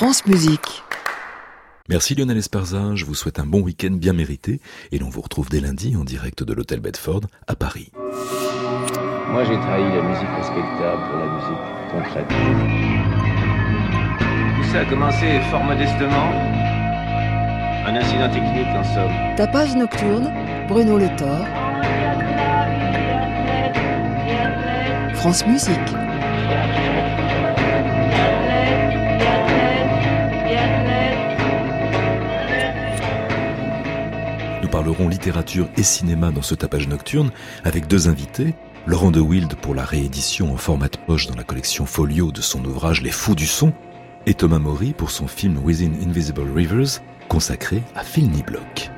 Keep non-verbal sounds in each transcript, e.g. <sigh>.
France Musique. Merci Lionel Esparza, je vous souhaite un bon week-end bien mérité et l'on vous retrouve dès lundi en direct de l'hôtel Bedford à Paris. Moi j'ai trahi la musique respectable pour la musique concrète. Tout ça a commencé fort modestement. Un incident technique en somme. Tapage nocturne, Bruno Le Thor. France Musique. Parlerons littérature et cinéma dans ce tapage nocturne avec deux invités. Laurent de Wild pour la réédition en format de poche dans la collection Folio de son ouvrage Les Fous du Son et Thomas Maury pour son film Within Invisible Rivers consacré à Phil Niblock.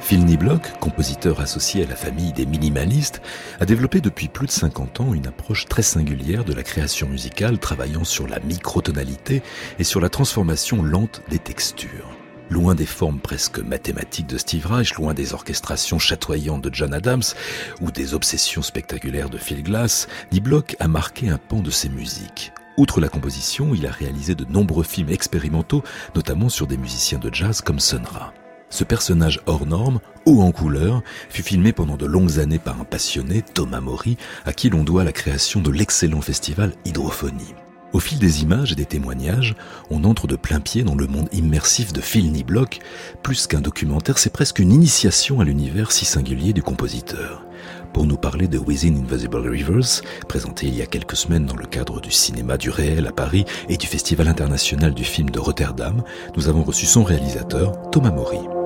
Phil Niblock, compositeur associé à la famille des minimalistes, a développé depuis plus de 50 ans une approche très singulière de la création musicale travaillant sur la microtonalité et sur la transformation lente des textures. Loin des formes presque mathématiques de Steve Reich, loin des orchestrations chatoyantes de John Adams ou des obsessions spectaculaires de Phil Glass, Niblock a marqué un pan de ses musiques. Outre la composition, il a réalisé de nombreux films expérimentaux, notamment sur des musiciens de jazz comme Sun Ra. Ce personnage hors norme, haut en couleur, fut filmé pendant de longues années par un passionné, Thomas Maury, à qui l'on doit la création de l'excellent festival Hydrophonie. Au fil des images et des témoignages, on entre de plein pied dans le monde immersif de Phil Niblock. Plus qu'un documentaire, c'est presque une initiation à l'univers si singulier du compositeur. Pour nous parler de Within Invisible Rivers, présenté il y a quelques semaines dans le cadre du cinéma du réel à Paris et du Festival international du film de Rotterdam, nous avons reçu son réalisateur, Thomas Maury.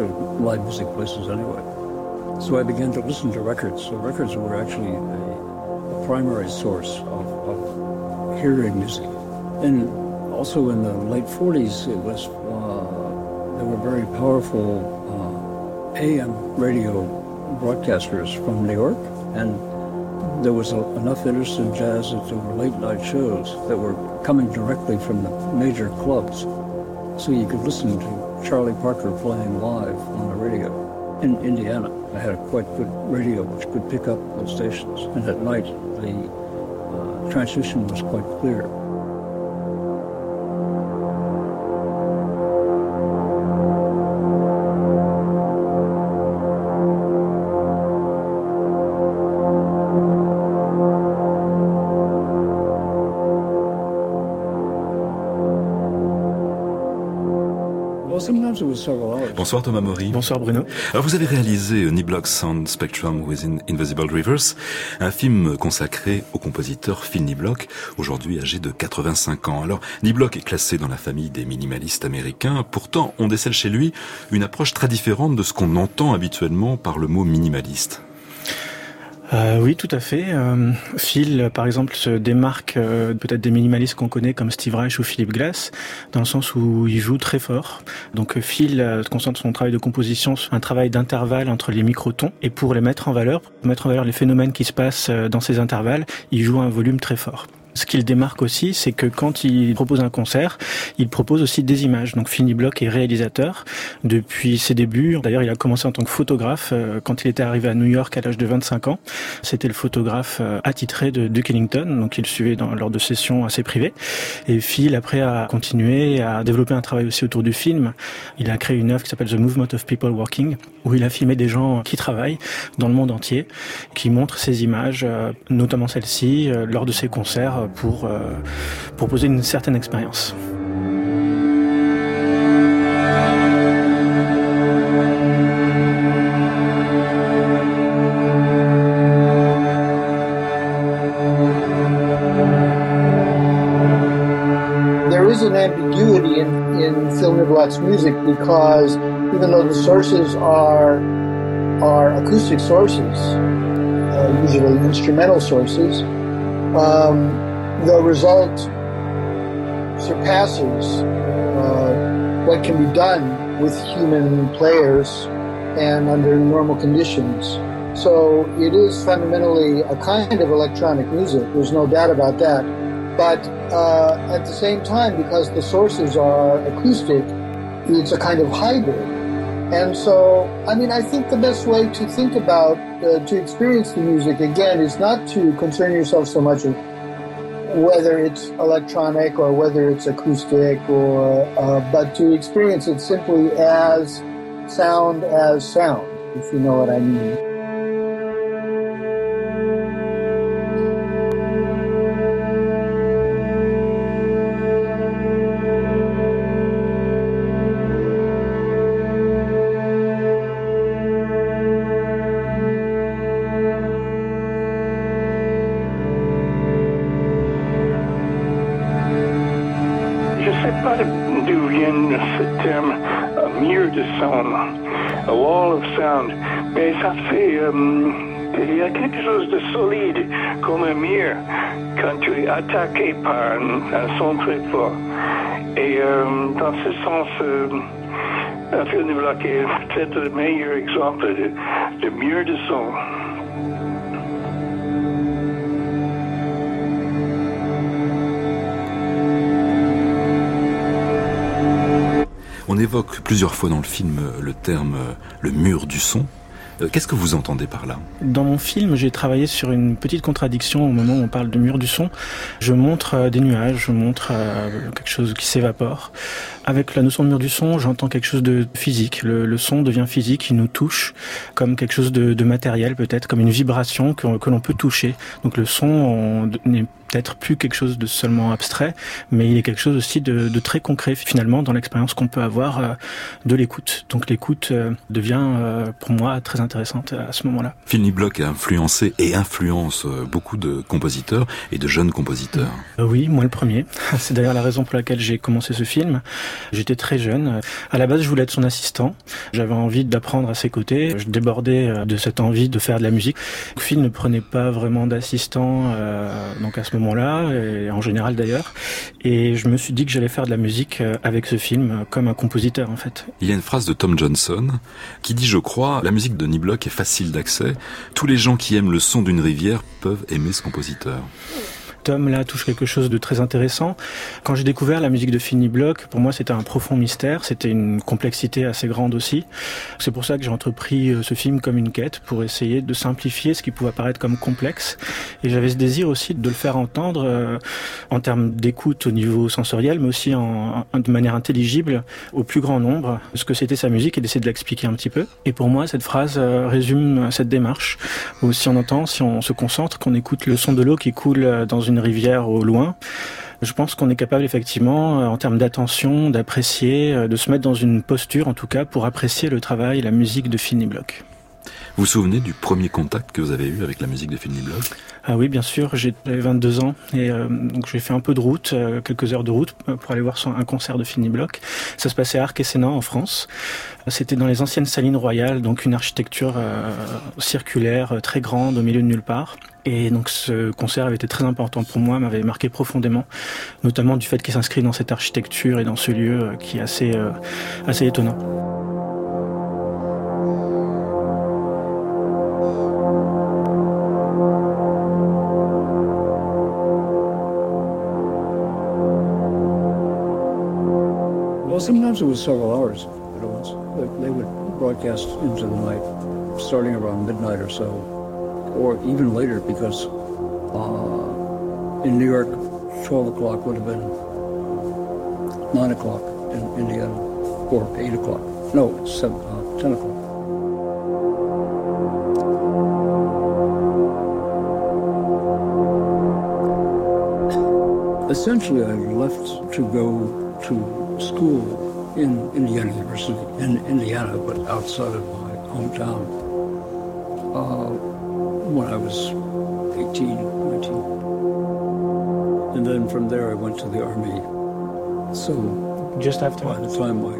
To live music places anyway. So I began to listen to records. So records were actually a, a primary source of, of hearing music. And also in the late 40s, it was uh, there were very powerful uh, AM radio broadcasters from New York, and there was a, enough interest in jazz that there were late night shows that were coming directly from the major clubs. So you could listen to Charlie Parker playing live on the radio. In Indiana, I had a quite good radio which could pick up those stations. And at night, the uh, was quite clear. Bonsoir Thomas Maury. Bonsoir Bruno. Alors vous avez réalisé euh, Niblock Sound Spectrum Within Invisible Rivers, un film consacré au compositeur Phil Niblock, aujourd'hui âgé de 85 ans. Alors Niblock est classé dans la famille des minimalistes américains, pourtant on décèle chez lui une approche très différente de ce qu'on entend habituellement par le mot minimaliste. Euh, oui, tout à fait. Euh, Phil, par exemple, se démarque euh, peut-être des minimalistes qu'on connaît comme Steve Reich ou Philip Glass, dans le sens où il joue très fort. Donc euh, Phil euh, concentre son travail de composition sur un travail d'intervalle entre les microtons, et pour les mettre en valeur, pour mettre en valeur les phénomènes qui se passent euh, dans ces intervalles, il joue un volume très fort. Ce qu'il démarque aussi, c'est que quand il propose un concert, il propose aussi des images. Donc Phil Block est réalisateur depuis ses débuts. D'ailleurs, il a commencé en tant que photographe euh, quand il était arrivé à New York à l'âge de 25 ans. C'était le photographe euh, attitré de Duke Ellington, donc il suivait lors de sessions assez privées. Et Phil, après, a continué à développer un travail aussi autour du film. Il a créé une œuvre qui s'appelle The Movement of People Working, où il a filmé des gens qui travaillent dans le monde entier, qui montrent ces images, euh, notamment celle-ci, lors de ses concerts pour euh, proposer une certaine expérience. ambiguity in, in Phil Niblack's music because even though the sources are are acoustic sources, uh, usually instrumental sources, um, the result surpasses uh, what can be done with human players and under normal conditions. So it is fundamentally a kind of electronic music. There's no doubt about that. But uh, at the same time, because the sources are acoustic, it's a kind of hybrid. And so, I mean, I think the best way to think about, uh, to experience the music again, is not to concern yourself so much with whether it's electronic or whether it's acoustic, or uh, but to experience it simply as sound as sound, if you know what I mean. Attaqué par un, son très fort. Et euh, dans ce sens, euh, un film de bloc est peut-être le meilleur exemple de, de mur de son. On évoque plusieurs fois dans le film le terme le mur du son. Euh, Qu'est-ce que vous entendez par là? Dans mon film, j'ai travaillé sur une petite contradiction au moment où on parle de mur du son. Je montre euh, des nuages, je montre euh, quelque chose qui s'évapore. Avec la notion de mur du son, j'entends quelque chose de physique. Le, son devient physique, il nous touche comme quelque chose de, matériel peut-être, comme une vibration que, l'on peut toucher. Donc le son on- n'est peut-être plus quelque chose de seulement abstrait, mais il est quelque chose aussi de, de très concret finalement dans l'expérience qu'on peut avoir de l'écoute. Donc l'écoute devient pour moi très intéressante à ce moment-là. Block a influencé et influence euh, beaucoup de compositeurs et de jeunes compositeurs. Euh, Oui, moi le premier. <laughs> C'est d'ailleurs la raison pour laquelle j'ai commencé ce film. J'étais très jeune. À la base, je voulais être son assistant. J'avais envie d'apprendre à ses côtés. Je débordais euh, de cette envie de faire de la musique. Phil ne prenait pas vraiment d'assistant euh, donc à ce moment-là, et en général d'ailleurs. Et je me suis dit que j'allais faire de la musique avec ce film comme un compositeur en fait. Il y a une phrase de Tom Johnson qui dit, je crois, la musique de Block est facile d'accès. Tous les gens qui aiment le son d'une rivière peuvent aimer ce compositeur. Tom là touche quelque chose de très intéressant. Quand j'ai découvert la musique de Finny Block, pour moi c'était un profond mystère, c'était une complexité assez grande aussi. C'est pour ça que j'ai entrepris euh, ce film comme une quête pour essayer de simplifier ce qui pouvait apparaître comme complexe. Et j'avais ce désir aussi de le faire entendre euh, en termes d'écoute au niveau sensoriel, mais aussi de manière intelligible au plus grand nombre ce que c'était sa musique et d'essayer de l'expliquer un petit peu. Et pour moi cette phrase euh, résume cette démarche si on entend, si on se concentre, qu'on écoute le son de l'eau qui coule dans une rivière au loin, je pense qu'on est capable effectivement, euh, en termes d'attention, d'apprécier, euh, de se mettre dans une posture en tout cas pour apprécier le travail et la musique de Finny Block. Vous vous souvenez du premier contact que vous avez eu avec la musique de Phil Block Ah oui, bien sûr, j'avais 22 ans et euh, donc j'ai fait un peu de route, euh, quelques heures de route pour aller voir son- un concert de Finny Block. Ça se passait à Sénat en France. C'était dans les anciennes salines royales, donc une architecture euh, circulaire très grande au milieu de nulle part. Et donc ce concert avait été très important pour moi, m'avait marqué profondément, notamment du fait qu'il s'inscrit dans cette architecture et dans ce lieu euh, qui est assez, euh, assez étonnant. Well, sometimes it was several hours at once. They- would broadcast into the night, starting around midnight or so, or even later, because uh, in New York, 12 o'clock would have been 9 o'clock in Indiana, or 8 o'clock. No, seven, uh, 10 o'clock. Essentially, I left to go to school in Indiana University, in Indiana, but outside of my hometown, uh, when I was 18, 19. And then from there, I went to the Army. So Just after. by the time I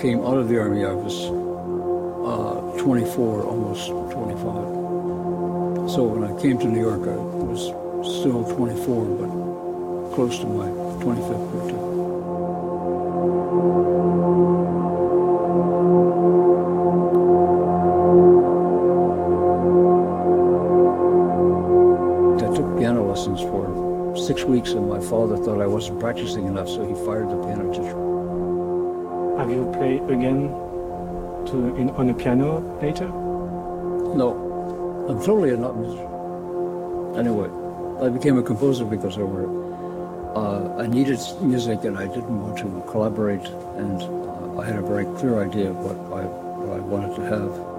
came out of the army, I was uh, 24, almost 25. So when I came to New York, I was still 24, but close to my 25th birthday. Six weeks, and my father thought I wasn't practicing enough, so he fired the piano teacher. Have you played again to, in, on a piano later? No, I'm totally a not musician. Anyway, I became a composer because I were uh, I needed music and I didn't want to collaborate, and uh, I had a very clear idea of what I what I wanted to have.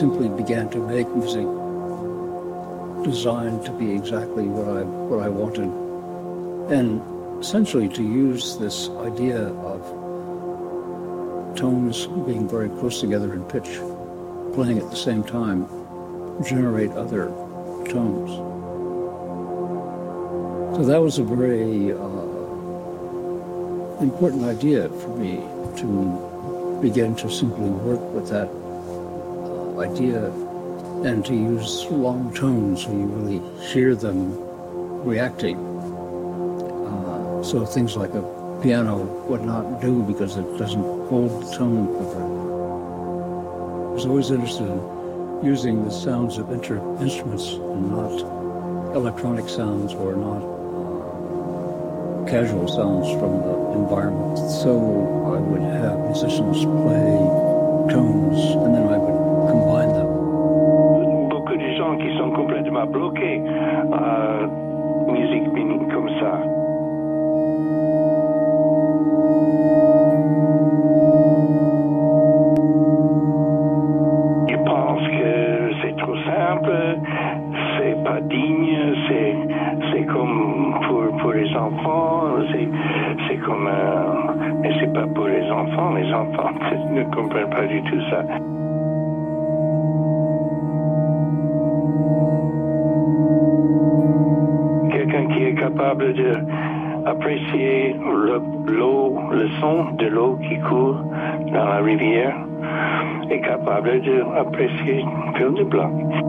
Simply began to make music designed to be exactly what I what I wanted, and essentially to use this idea of tones being very close together in pitch, playing at the same time, generate other tones. So that was a very uh, important idea for me to begin to simply work with that idea and to use long tones so you really hear them reacting. Uh, so things like a piano would not do because it doesn't hold the tone properly. I was always interested in using the sounds of instruments and not electronic sounds or not uh, casual sounds from the environment. So I would have musicians play tones and then I would le son de l'eau qui court dans la rivière est capable d'apprécier Phil de Blanc.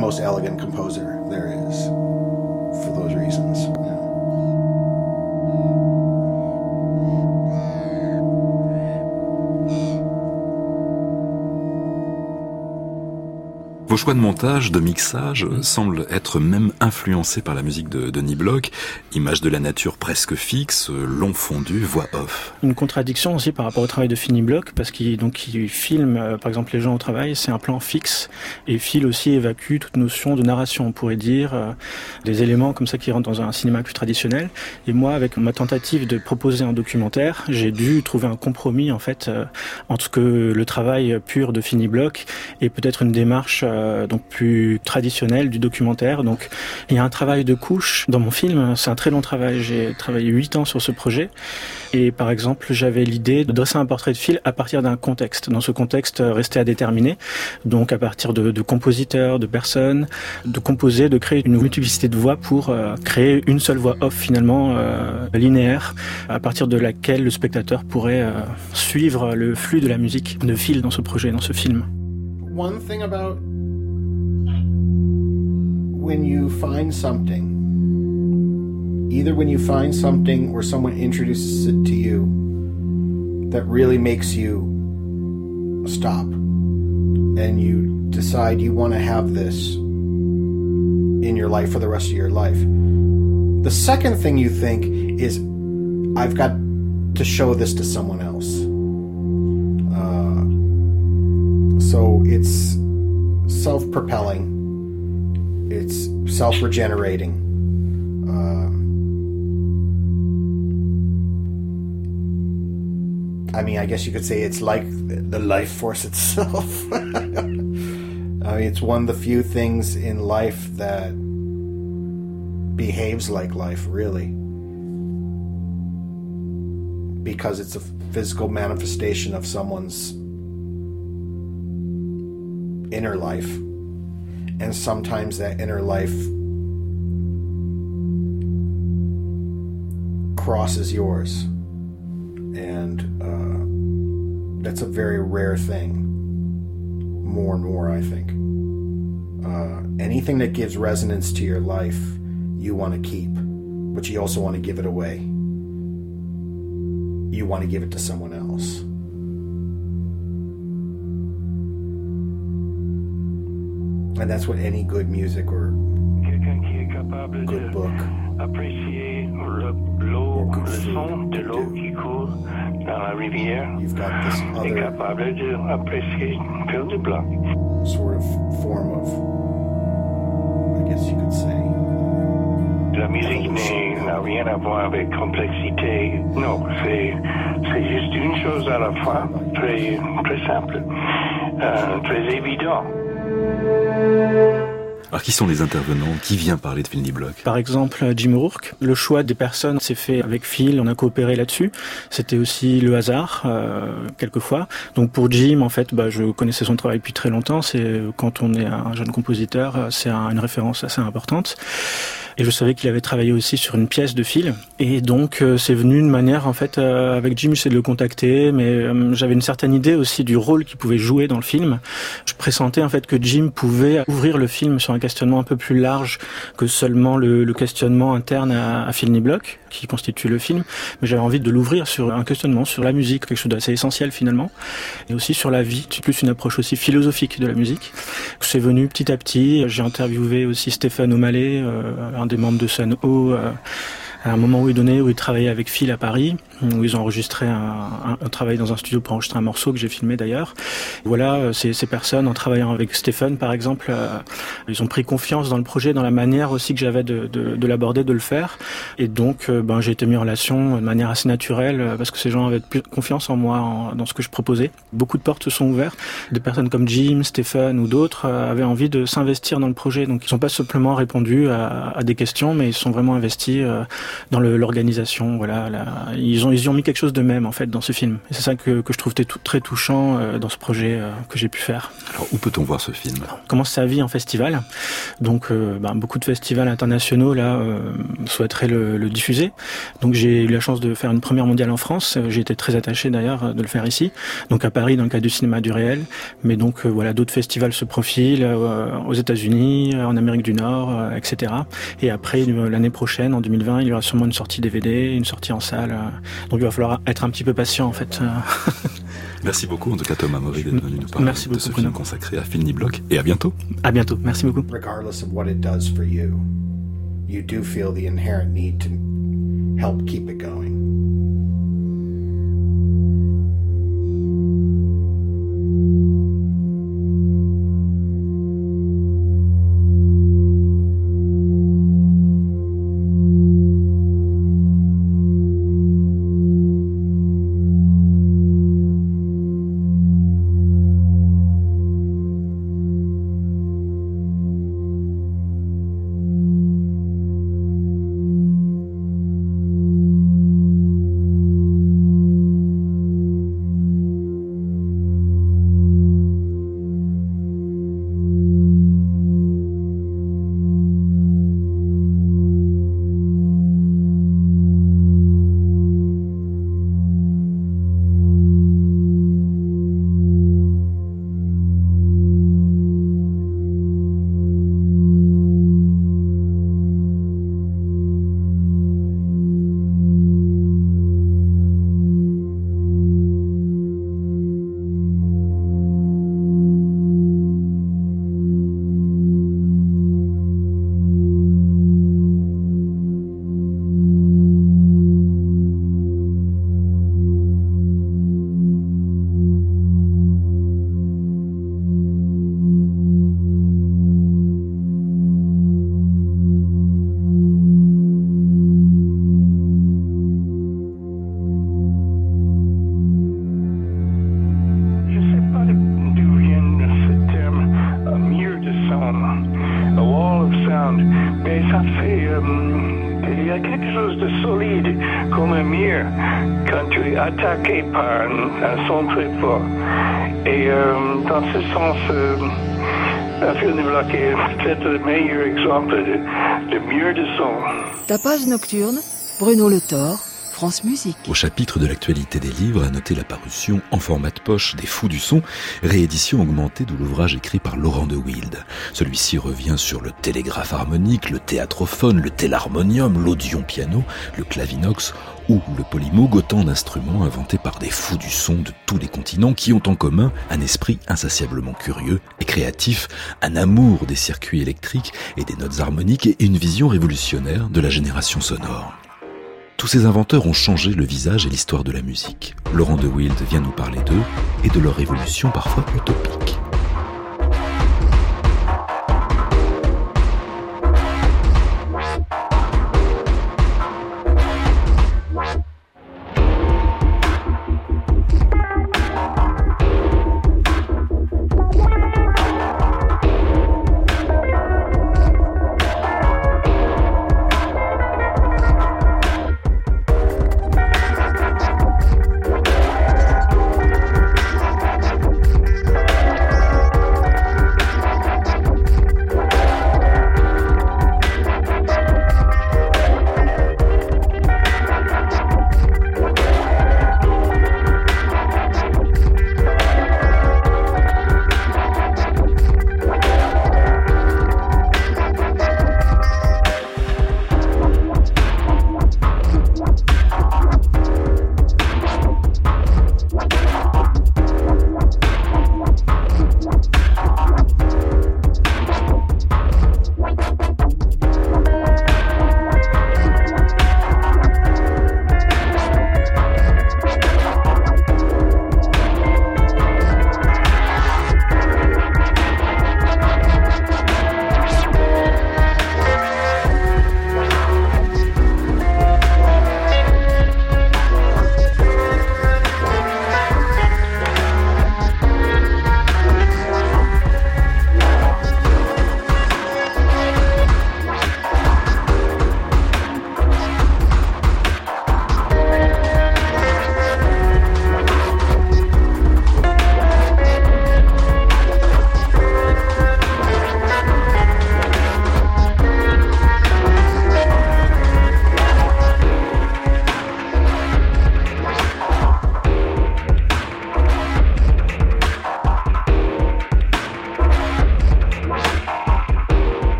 Most elegant composer choix de montage, de mixage, semblent être même influencés par la musique de Denis Bloch. Images de la nature presque fixe, long fondu, voix off. Une contradiction aussi par rapport au travail de Finny Block, parce qu'il donc il filme, euh, par exemple, les gens au travail, c'est un plan fixe, et Phil aussi évacue toute notion de narration, on pourrait dire, euh, des éléments comme ça qui rentrent dans un cinéma plus traditionnel. Et moi, avec ma tentative de proposer un documentaire, j'ai dû trouver un compromis en fait euh, entre que le travail pur de Finny Block et peut-être une démarche euh, euh, donc plus traditionnelle du documentaire. Donc il y a un travail de couche dans mon film. C'est un très long travail. J'ai travaillé huit ans sur ce projet. Et par exemple, j'avais l'idée de dresser un portrait de Phil à partir d'un contexte. Dans ce contexte resté à déterminer. Donc à partir de, de compositeurs, de personnes, de composer, de créer une multiplicité de voix pour euh, créer une seule voix off finalement euh, linéaire à partir de laquelle le spectateur pourrait euh, suivre le flux de la musique de Phil dans ce projet, dans ce film. One thing about when you find something, either when you find something or someone introduces it to you that really makes you stop and you decide you want to have this in your life for the rest of your life. The second thing you think is, I've got to show this to someone else. Uh, so it's self propelling, it's self regenerating. Uh, I mean, I guess you could say it's like the life force itself. <laughs> I mean, it's one of the few things in life that behaves like life, really. Because it's a physical manifestation of someone's inner life. And sometimes that inner life crosses yours. And uh, that's a very rare thing. More and more, I think. Uh, anything that gives resonance to your life, you want to keep, but you also want to give it away. You want to give it to someone else. And that's what any good music or Quelqu'un qui est capable good book apprécier le- l'eau, Or good food dans la rivière, You've got this est capable d'apprécier Phil du Bloc. sort of form of, I guess you could say, La musique n'a rien à voir avec complexité. Non, c'est c'est juste une chose à la fois, très, très simple, euh, très évident. Alors qui sont les intervenants? Qui vient parler de Phil Block Par exemple, Jim O'Rourke. Le choix des personnes s'est fait avec Phil, on a coopéré là-dessus. C'était aussi le hasard, euh, quelquefois. Donc pour Jim, en fait, bah, je connaissais son travail depuis très longtemps. C'est quand on est un jeune compositeur, c'est un- une référence assez importante. Et je savais qu'il avait travaillé aussi sur une pièce de Phil. Et donc euh, c'est venu une manière, en fait, euh, avec Jim, j'essaie de le contacter, mais euh, j'avais une certaine idée aussi du rôle qu'il pouvait jouer dans le film. Je pressentais en fait que Jim pouvait ouvrir le film sur un questionnement un peu plus large que seulement le, le questionnement interne à, à Phil Block, qui constitue le film. Mais j'avais envie de l'ouvrir sur un questionnement sur la musique, quelque chose d'assez essentiel finalement, et aussi sur la vie. Plus une approche aussi philosophique de la musique. C'est venu petit à petit. J'ai interviewé aussi Stéphane O'Malley, euh, un des membres de Sun O. euh, à un moment où il donnait, où il travaillait avec Phil à Paris, où ils ont enregistré un, travail dans un studio pour enregistrer un morceau que j'ai filmé d'ailleurs. Voilà, euh, ces, personnes, en travaillant avec Stéphane par exemple, euh, ils ont pris confiance dans le projet, dans la manière aussi que j'avais de, de, de l'aborder, de le faire. Et donc, euh, ben, j'ai été mis en relation de manière assez naturelle, parce que ces gens avaient plus confiance en moi, dans ce que je proposais. Beaucoup de portes se sont ouvertes. Des personnes comme Jim, Stéphane ou d'autres avaient envie de s'investir dans le projet. Donc, ils n'ont pas simplement répondu à, des questions, mais ils sont vraiment investis dans l'organisation. Voilà, ils ont ils y ont mis quelque chose de même en fait dans ce film. Et c'est ça que, que je trouve très touchant euh, dans ce projet euh, que j'ai pu faire. Alors où peut-on voir ce film? Commence sa vie en festival, donc euh, ben, beaucoup de festivals internationaux là souhaiteraient le, le diffuser. Donc j'ai eu la chance de faire une première mondiale en France. J'ai été très attaché d'ailleurs de le faire ici, donc à Paris dans le cadre du cinéma du réel. Mais donc voilà, d'autres festivals se profilent aux États-Unis, en Amérique du Nord, etc. Et après l'année prochaine, en 2020, il y aura sûrement une sortie DVD, une sortie en salle. Donc il va falloir être un petit peu patient en fait. euh. <laughs> Merci beaucoup en tout cas Thomas Maury d'être venu nous parler Merci de beaucoup, ce Bruno. film consacré à Phil Block. Et à bientôt À bientôt. Merci beaucoup. regardless of what it does for you, you do feel the inherent need to help keep it going. Tapage nocturne, Bruno Le Thor, Au chapitre de l'actualité des livres, a noté la parution en format de poche des Fous du Son, réédition augmentée de l'ouvrage écrit par Laurent de Wild. Celui-ci revient sur le télégraphe harmonique, le théâtrophone, le télarmonium, l'audion piano, le clavinox ou le polymoog, autant d'instruments inventés par des fous du son de tous les continents qui ont en commun un esprit insatiablement curieux et créatif, un amour des circuits électriques et des notes harmoniques et une vision révolutionnaire de la génération sonore. Tous ces inventeurs ont changé le visage et l'histoire de la musique. Laurent de Wild vient nous parler d'eux et de leur évolution parfois utopique.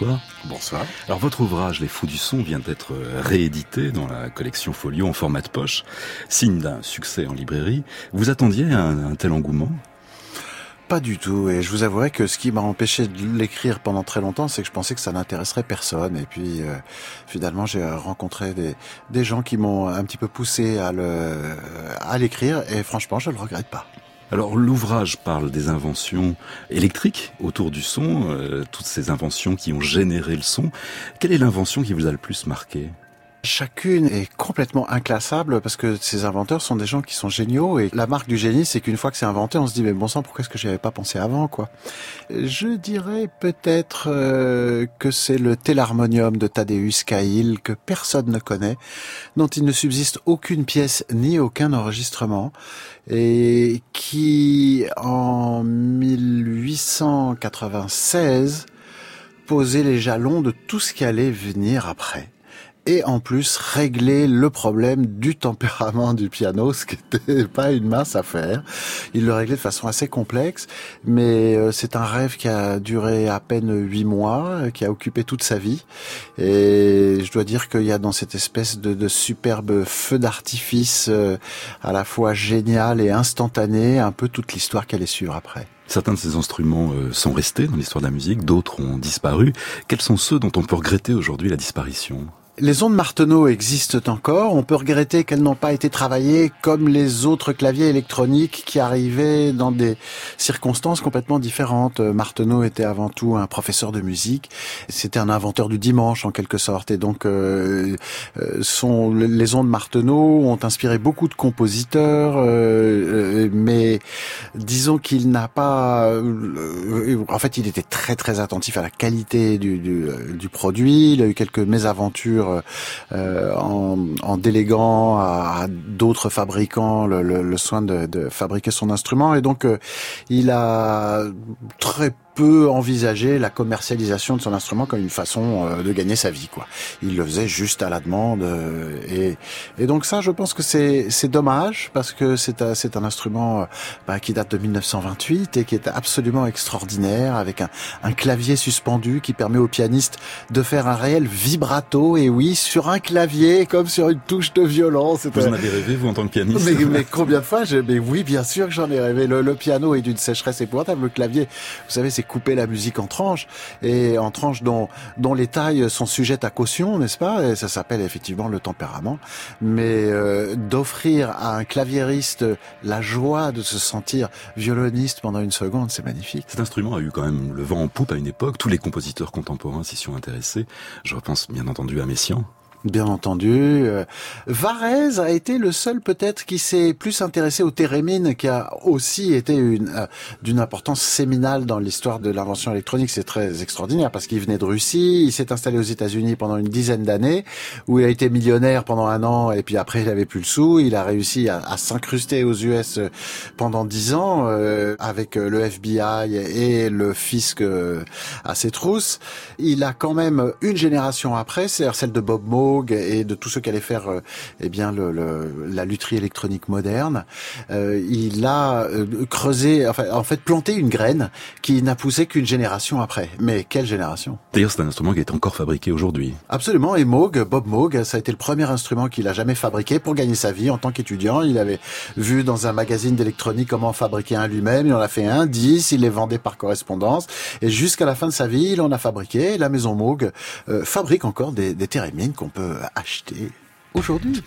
Bonsoir. Bonsoir. Alors votre ouvrage Les Fous du Son vient d'être réédité dans la collection Folio en format de poche, signe d'un succès en librairie. Vous attendiez un, tel engouement? Pas du tout. Et je vous avouerai que ce qui m'a empêché de l'écrire pendant très longtemps, c'est que je pensais que ça n'intéresserait personne. Et puis euh, finalement, j'ai rencontré des, des gens qui m'ont un petit peu poussé à le à l'écrire. Et franchement, je le regrette pas. Alors l'ouvrage parle des inventions électriques autour du son, euh, toutes ces inventions qui ont généré le son. Quelle est l'invention qui vous a le plus marqué? Chacune est complètement inclassable parce que ces inventeurs sont des gens qui sont géniaux et la marque du génie, c'est qu'une fois que c'est inventé, on se dit mais bon sang, pourquoi est-ce que j'y avais pas pensé avant quoi? Je dirais peut-être euh, que c'est le télarmonium de Tadeusz Kail que personne ne connaît, dont il ne subsiste aucune pièce ni aucun enregistrement et qui en 1896 posait les jalons de tout ce qui allait venir après et en plus régler le problème du tempérament du piano, ce qui n'était <laughs> pas une mince affaire. Il le réglait de façon assez complexe, mais euh, c'est un rêve qui a duré à peine huit mois, qui a occupé toute sa vie. Et je dois dire qu'il y a dans cette espèce de, de superbe feu d'artifice euh, à la fois génial et instantané, un peu toute l'histoire qu'elle est sûre après. Certains de ces instruments euh, sont restés dans l'histoire de la musique, d'autres ont disparu. Quels sont ceux dont on peut regretter aujourd'hui la disparition? Les ondes Marteneau existent encore. On peut regretter qu'elles n'ont pas été travaillées comme les autres claviers électroniques qui arrivaient dans des circonstances complètement différentes. Marteneau était avant tout un professeur de musique. C'était un inventeur du dimanche en quelque sorte. Et donc, euh, euh les ondes Marteneau ont inspiré beaucoup de compositeurs. Euh, mais disons qu'il n'a pas... Euh, en fait, il était très très attentif à la qualité du, du, du produit. Il a eu quelques mésaventures euh, en, déléguant à, d'autres fabricants le, soin de, de, fabriquer son instrument. Et donc, euh, il a très peut envisager la commercialisation de son instrument comme une façon euh, de gagner sa vie. Quoi. Il le faisait juste à la demande. Euh, et, et donc ça, je pense que c'est, c'est dommage parce que c'est, un, c'est un instrument euh, bah, qui date de 1928 et qui est absolument extraordinaire avec un, un clavier suspendu qui permet au pianiste de faire un réel vibrato. Et oui, sur un clavier comme sur une touche de violon. Vous en avez rêvé, vous, en tant que pianiste mais, mais combien de fois je, Mais oui, bien sûr que j'en ai rêvé. Le, le piano est d'une sécheresse épouvantable. Le clavier, vous savez, c'est couper la musique en tranches et en tranches dont dont les tailles sont sujettes à caution, n'est-ce pas? Et ça s'appelle effectivement le tempérament. Mais euh, d'offrir à un claviériste la joie de se sentir violoniste pendant une seconde, c'est magnifique. Cet instrument a eu quand même le vent en poupe à une époque. Tous les compositeurs contemporains s'y sont intéressés. Je repense bien entendu à Messiaen. Bien entendu. Euh, Varese a été le seul peut-être qui s'est plus intéressé au thérémine, qui a aussi été euh, d'une importance séminale dans l'histoire de l'invention électronique. C'est très extraordinaire parce qu'il venait de Russie, il s'est installé aux États-Unis pendant une dizaine d'années, où il a été millionnaire pendant un an et puis après il avait plus le sou. Il a réussi à, s'incruster aux US euh, pendant dix ans avec le FBI et le fisc à ses trousses. Il a quand même une génération après, c'est celle de Bob Moe et de tout ce qu'allait faire euh, eh bien le, la lutherie électronique moderne, euh, il a euh, creusé, enfin, en fait planté une graine qui n'a poussé qu'une génération après. Mais quelle génération? D'ailleurs, c'est un instrument qui est encore fabriqué aujourd'hui. Absolument. Et Moog, Bob Moog, ça a été le premier instrument qu'il a jamais fabriqué pour gagner sa vie en tant qu'étudiant. Il avait vu dans un magazine d'électronique comment fabriquer un lui-même. Il en a fait un, dix, il les vendait par correspondance. Et jusqu'à la fin de sa vie, il en a fabriqué. La maison Moog fabrique encore des, des qu'on peut acheter aujourd'hui.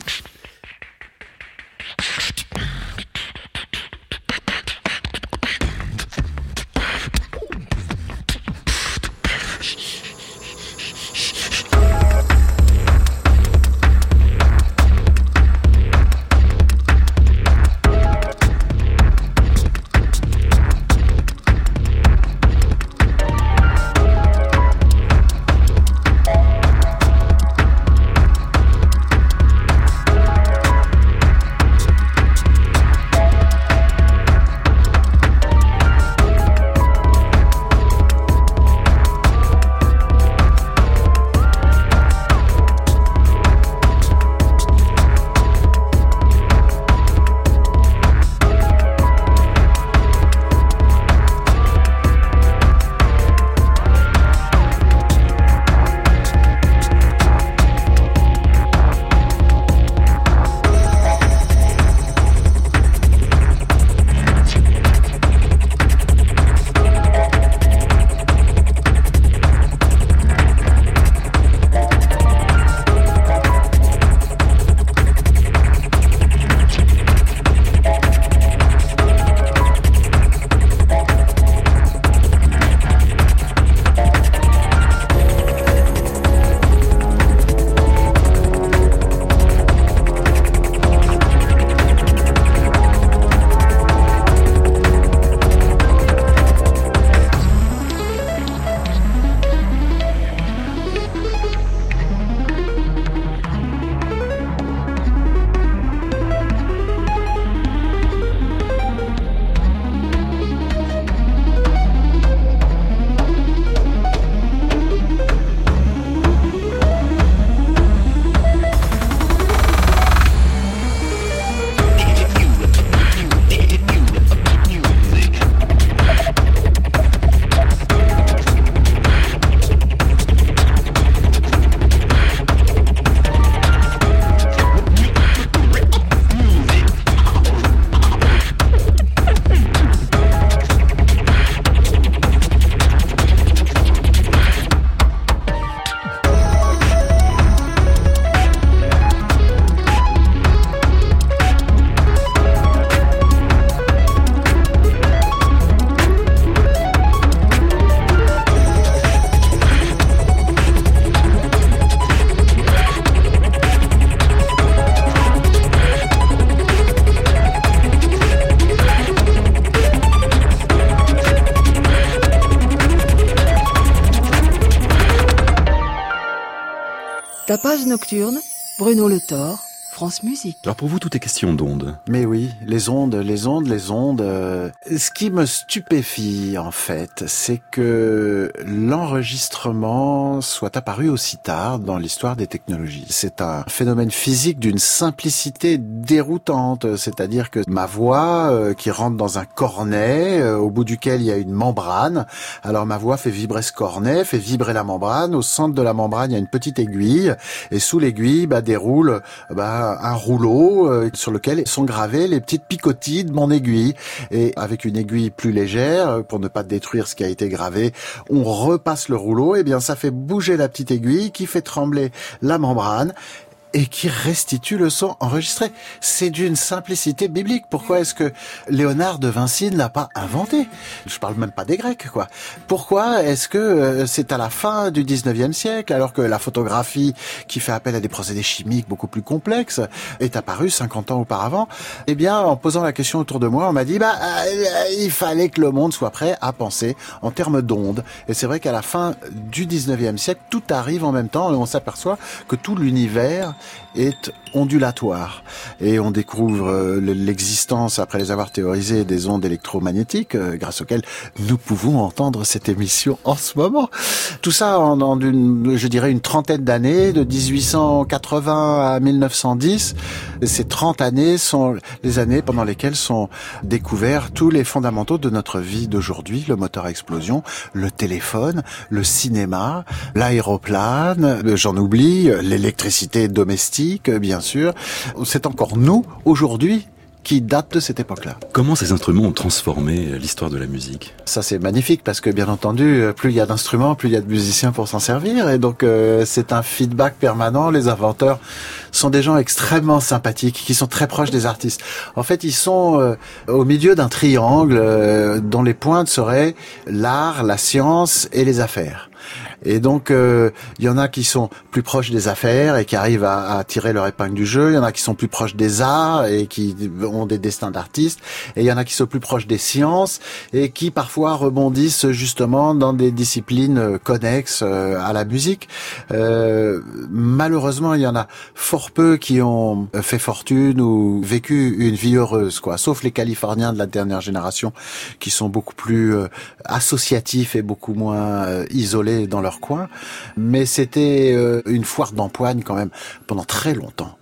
Nocturne, Bruno Le Thor, France Musique. Alors pour vous, tout est question d'ondes. Mais oui, les ondes, les ondes, les ondes. euh, Ce qui me stupéfie, en fait, c'est que l'enregistrement soit apparu aussi tard dans l'histoire des technologies. C'est un phénomène physique d'une simplicité déroutante. C'est-à-dire que ma voix, euh, qui rentre dans un cornet, euh, au bout duquel il y a une membrane, alors ma voix fait vibrer ce cornet, fait vibrer la membrane. Au centre de la membrane, il y a une petite aiguille. Et sous l'aiguille, bah, déroule bah, un rouleau euh, sur lequel sont gravées les petites picotilles de mon aiguille. Et avec une aiguille plus légère, euh, pour ne pas détruire ce qui a été gravé, on repasse le rouleau. Et bien, ça fait bouger la petite aiguille qui fait trembler la membrane et qui restitue le son enregistré. C'est d'une simplicité biblique. Pourquoi est-ce que Léonard de Vinci ne l'a pas inventé? Je parle même pas des Grecs, quoi. Pourquoi est-ce que euh, c'est à la fin du 19e siècle, alors que la photographie, qui fait appel à des procédés chimiques beaucoup plus complexes, est apparue 50 ans auparavant? Eh bien, en posant la question autour de moi, on m'a dit, bah, euh, il fallait que le monde soit prêt à penser en termes d'ondes. Et c'est vrai qu'à la fin du 19e siècle, tout arrive en même temps et on s'aperçoit que tout l'univers est ondulatoire. Et on découvre euh, l'existence, après les avoir théorisées, des ondes électromagnétiques, euh, grâce auxquelles nous pouvons entendre cette émission en ce moment. Tout ça en, en une, je dirais, une trentaine d'années, de 1880 à 1910. Ces 30 années sont les années pendant lesquelles sont découverts tous les fondamentaux de notre vie d'aujourd'hui, le moteur à explosion, le téléphone, le cinéma, l'aéroplane, j'en oublie, l'électricité domestique, bien sûr. C'est encore nous, aujourd'hui, qui date de cette époque-là. Comment ces instruments ont transformé l'histoire de la musique? Ça c'est magnifique parce que bien entendu, plus il y a d'instruments, plus il y a de musiciens pour s'en servir et donc euh, c'est un feedback permanent. Les inventeurs sont des gens extrêmement sympathiques qui sont très proches des artistes. En fait, ils sont euh, au milieu d'un triangle euh, dont les pointes seraient l'art, la science et les affaires. Et donc, euh, il y en a qui sont plus proches des affaires et qui arrivent à, à, tirer leur épingle du jeu. Il y en a qui sont plus proches des arts et qui ont des destins d'artistes. Et il y en a qui sont plus proches des sciences et qui parfois rebondissent justement dans des disciplines connexes euh, à la musique. Euh, malheureusement, il y en a fort peu qui ont fait fortune ou vécu une vie heureuse, quoi. Sauf les Californiens de la dernière génération qui sont beaucoup plus euh, associatifs et beaucoup moins euh, isolés dans leur coin, mais c'était euh, une foire d'empoigne quand même pendant très longtemps.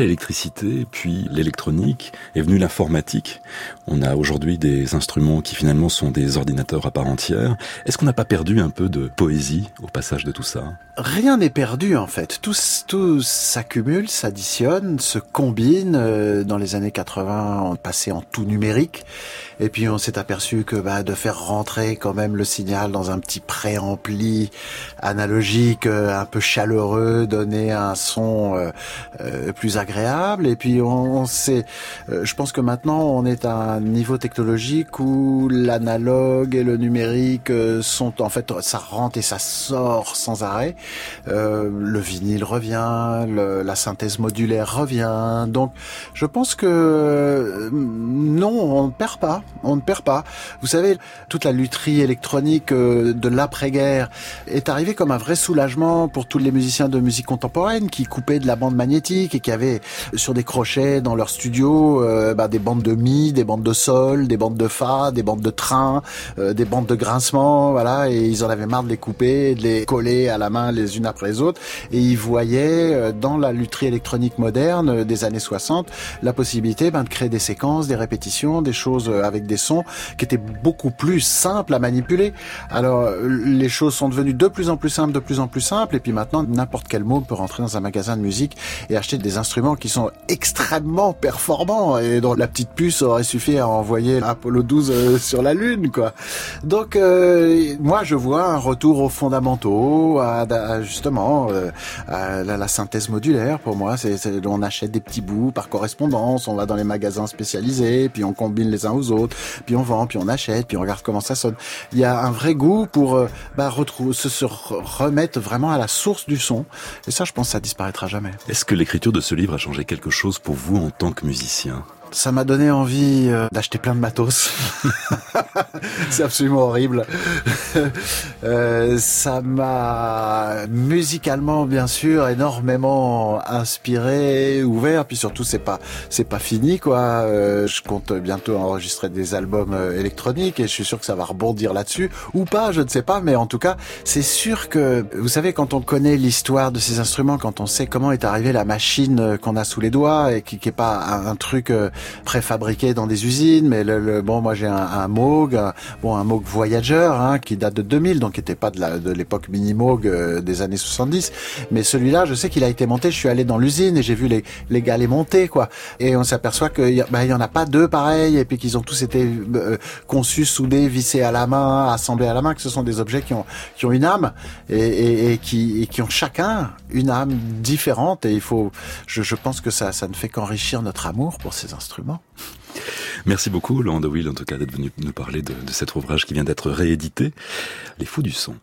L'électricité, puis l'électronique, est venue l'informatique. On a aujourd'hui des instruments qui finalement sont des ordinateurs à part entière. Est-ce qu'on n'a pas perdu un peu de poésie au passage de tout ça? Rien n'est perdu en fait. Tout, tout s'accumule, s'additionne, se combine. Euh, dans les années 80, on passait en tout numérique. Et puis on s'est aperçu que bah, de faire rentrer quand même le signal dans un petit préampli analogique, euh, un peu chaleureux, donner un son euh, euh, plus agréable. Et puis on, sait, je pense que maintenant on est à un niveau technologique où l'analogue et le numérique sont en fait ça rentre et ça sort sans arrêt. le vinyle revient, la synthèse modulaire revient. Donc je pense que non, on ne perd pas on ne perd pas. Vous savez, toute la lutherie électronique euh, de l'après-guerre est arrivée comme un vrai soulagement pour tous les musiciens de musique contemporaine qui coupaient de la bande magnétique et qui avaient sur des crochets dans leur studio euh, bah, des bandes de mi, des bandes de sol, des bandes de fa, des bandes de train, euh, des bandes de grincement, voilà, et ils en avaient marre de les couper, de les coller à la main les unes après les autres, et ils voyaient dans la lutherie électronique moderne des années 60 la possibilité ben, de créer des séquences, des répétitions, des choses avec des sons qui étaient beaucoup plus simples à manipuler. Alors les choses sont devenues de plus en plus simples, de plus en plus simples, et puis maintenant n'importe quel mot peut rentrer dans un magasin de musique et acheter des instruments qui sont extrêmement performants et dont la petite puce aurait suffi à envoyer Apollo 12 euh, sur la Lune, quoi. Donc euh, moi je vois un retour aux fondamentaux, à, justement euh, à la, synthèse modulaire. Pour moi, c'est on achète des petits bouts par correspondance, on va dans les magasins spécialisés, puis on combine les uns aux autres puis on vend, puis on achète, puis on regarde comment ça sonne. Il y a un vrai goût pour euh, bah, se remettre vraiment à la source du son. Et ça, je pense, ça disparaîtra jamais. Est-ce que l'écriture de ce livre a changé quelque chose pour vous en tant que musicien? Ça m'a donné envie euh, d'acheter plein de matos. <laughs> c'est absolument horrible. <laughs> euh, ça m'a musicalement bien sûr énormément inspiré, ouvert. Puis surtout c'est pas c'est pas fini quoi. Euh, je compte bientôt enregistrer des albums électroniques et je suis sûr que ça va rebondir là-dessus ou pas, je ne sais pas. Mais en tout cas c'est sûr que vous savez quand on connaît l'histoire de ces instruments, quand on sait comment est arrivée la machine qu'on a sous les doigts et qui, qui est pas un truc préfabriqués dans des usines, mais le, bon, moi j'ai un, un, Moog, bon un Moog Voyager hein, qui date de 2000, donc qui n'était pas de l'époque mini Moog euh, des années 70, mais celui-là, je sais qu'il a été monté. Je suis allé dans l'usine et j'ai vu les, les gars les monter, quoi. Et on s'aperçoit qu'il bah, y en a pas deux pareils, et puis qu'ils ont tous été euh, conçus, soudés, vissés à la main, assemblés à la main, que ce sont des objets qui ont qui ont une âme et, et, et qui, et qui ont chacun une âme différente. Et il faut, je, je pense que ça, ça ne fait qu'enrichir notre amour pour ces instruments. Merci beaucoup, Laurent Will, en tout cas, d'être venu nous parler de, de cet ouvrage qui vient d'être réédité, Les Fous du Son.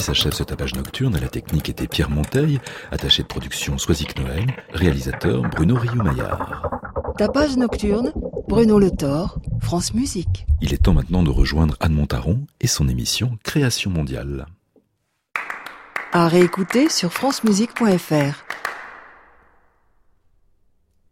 Ainsi s'achève ce tapage nocturne. À la technique était Pierre Monteil, attaché de production Soisic Noël, réalisateur Bruno Rioux-Maillard. Tapage nocturne, Bruno Le Thor, France Musique. Il est temps maintenant de rejoindre Anne Montaron et son émission Création mondiale. À réécouter sur francemusique.fr.